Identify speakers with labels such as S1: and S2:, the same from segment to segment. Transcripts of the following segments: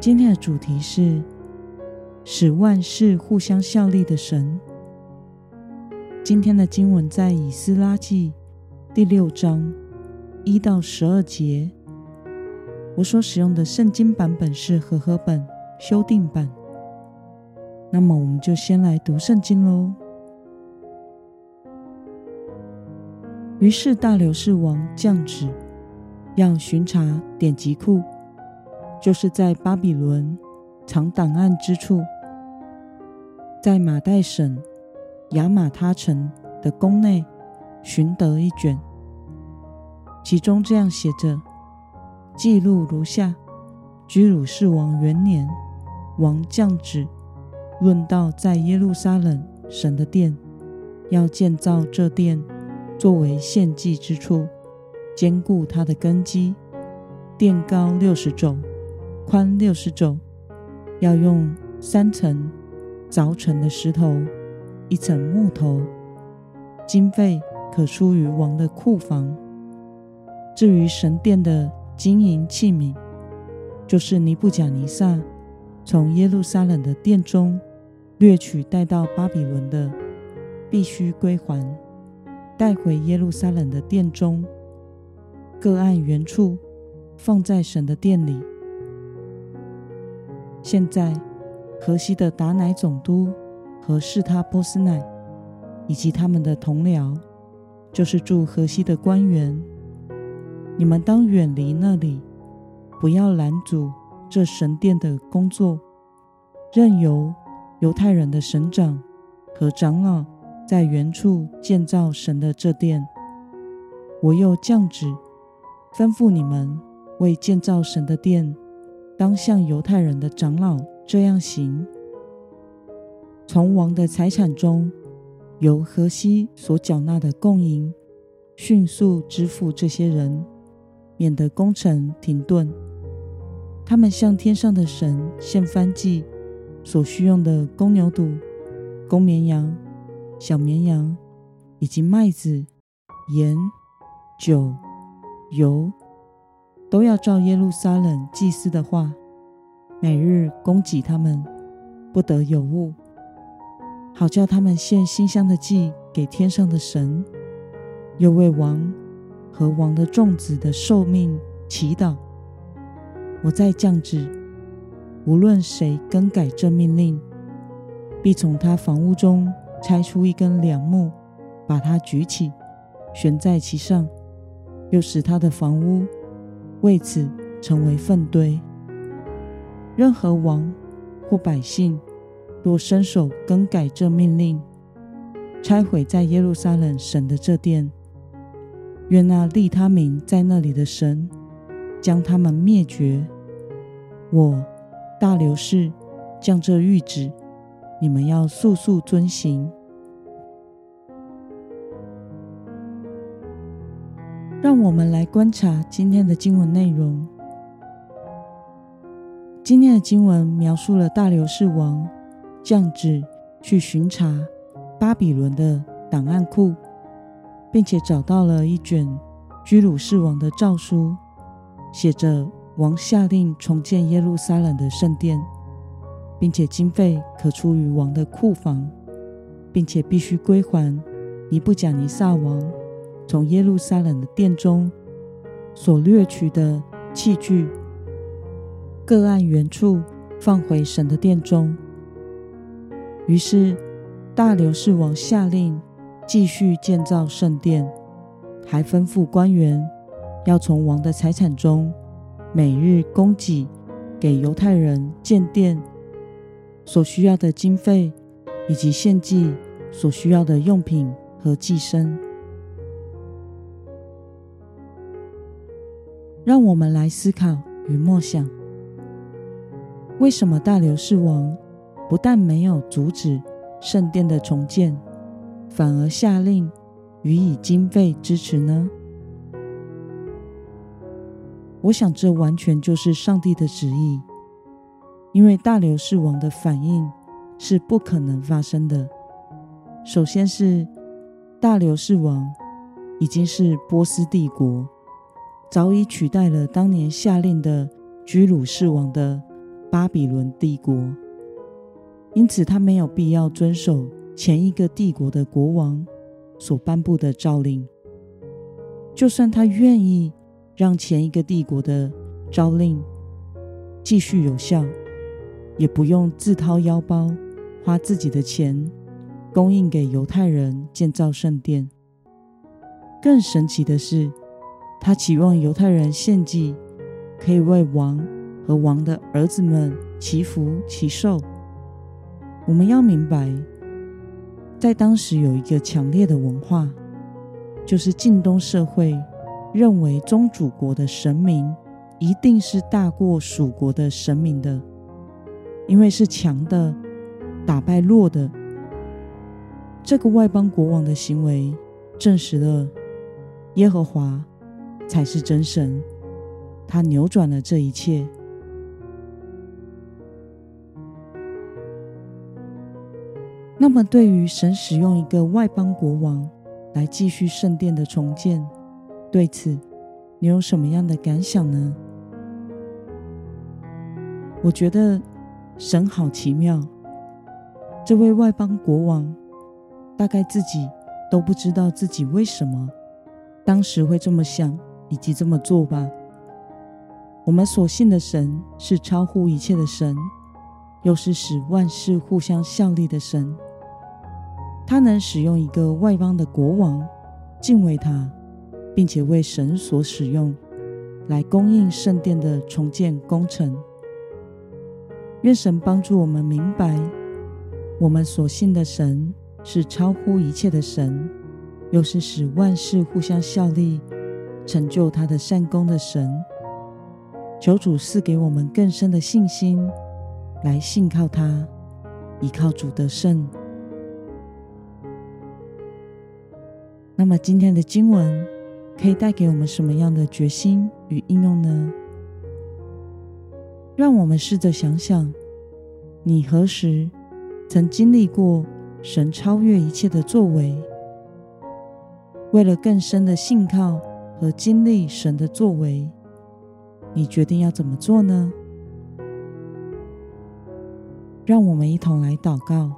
S1: 今天的主题是使万事互相效力的神。今天的经文在以斯拉记第六章一到十二节。我所使用的圣经版本是和合本修订版。那么，我们就先来读圣经喽。于是，大流士王降旨，要巡查典籍库，就是在巴比伦藏档案之处，在马代省亚玛他城的宫内寻得一卷，其中这样写着。记录如下：居鲁士王元年，王降旨，论到在耶路撒冷神的殿，要建造这殿，作为献祭之处，坚固它的根基。殿高六十肘，宽六十肘，要用三层凿成的石头，一层木头。经费可出于王的库房。至于神殿的。金银器皿，就是尼布甲尼撒从耶路撒冷的殿中掠取带到巴比伦的，必须归还，带回耶路撒冷的殿中，各按原处放在神的殿里。现在，河西的达乃总督和士他波斯乃以及他们的同僚，就是住河西的官员。你们当远离那里，不要拦阻这神殿的工作，任由犹太人的省长和长老在原处建造神的这殿。我又降旨，吩咐你们为建造神的殿，当像犹太人的长老这样行：从王的财产中，由河西所缴纳的贡银，迅速支付这些人。免得工程停顿。他们向天上的神献燔祭所需用的公牛犊、公绵羊、小绵羊，以及麦子、盐、酒、油，都要照耶路撒冷祭司的话，每日供给他们，不得有误，好叫他们献馨香的祭给天上的神，又为王。和王的众子的寿命祈祷。我再降旨，无论谁更改这命令，必从他房屋中拆出一根梁木，把它举起，悬在其上，又使他的房屋为此成为粪堆。任何王或百姓若伸手更改这命令，拆毁在耶路撒冷神的这殿。愿那立他名在那里的神将他们灭绝。我大流士降这谕旨，你们要速速遵行。我们来观察今天的经文内容。今天的经文描述了大流士王降旨去巡查巴比伦的档案库。并且找到了一卷居鲁士王的诏书，写着王下令重建耶路撒冷的圣殿，并且经费可出于王的库房，并且必须归还尼布甲尼撒王从耶路撒冷的殿中所掠取的器具，各按原处放回神的殿中。于是大流士王下令。继续建造圣殿，还吩咐官员要从王的财产中每日供给给犹太人建殿所需要的经费，以及献祭所需要的用品和祭牲。让我们来思考与默想。为什么大流士王不但没有阻止圣殿的重建，反而下令予以经费支持呢？我想，这完全就是上帝的旨意，因为大流士王的反应是不可能发生的。首先是大流士王已经是波斯帝国，早已取代了当年下令的居鲁士王的巴比伦帝国，因此他没有必要遵守前一个帝国的国王所颁布的诏令，就算他愿意。让前一个帝国的诏令继续有效，也不用自掏腰包花自己的钱供应给犹太人建造圣殿。更神奇的是，他期望犹太人献祭，可以为王和王的儿子们祈福祈寿。我们要明白，在当时有一个强烈的文化，就是近东社会。认为宗主国的神明一定是大过蜀国的神明的，因为是强的打败弱的。这个外邦国王的行为证实了耶和华才是真神，他扭转了这一切。那么，对于神使用一个外邦国王来继续圣殿的重建，对此，你有什么样的感想呢？我觉得神好奇妙，这位外邦国王大概自己都不知道自己为什么当时会这么想以及这么做吧。我们所信的神是超乎一切的神，又是使万事互相效力的神。他能使用一个外邦的国王敬畏他。并且为神所使用，来供应圣殿的重建工程。愿神帮助我们明白，我们所信的神是超乎一切的神，又是使万事互相效力、成就他的善功的神。求主赐给我们更深的信心，来信靠他，依靠主得胜。那么今天的经文。可以带给我们什么样的决心与应用呢？让我们试着想想，你何时曾经历过神超越一切的作为？为了更深的信靠和经历神的作为，你决定要怎么做呢？让我们一同来祷告。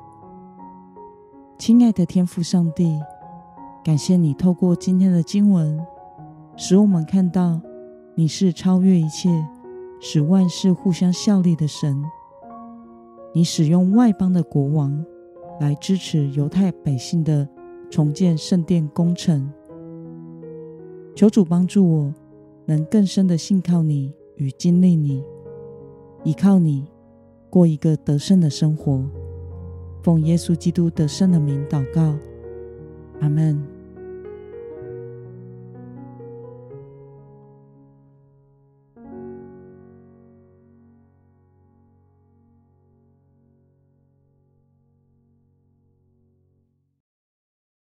S1: 亲爱的天父上帝。感谢你透过今天的经文，使我们看到你是超越一切、使万事互相效力的神。你使用外邦的国王来支持犹太百姓的重建圣殿工程。求主帮助我，能更深的信靠你与经历你，依靠你过一个得胜的生活。奉耶稣基督得胜的名祷告，阿门。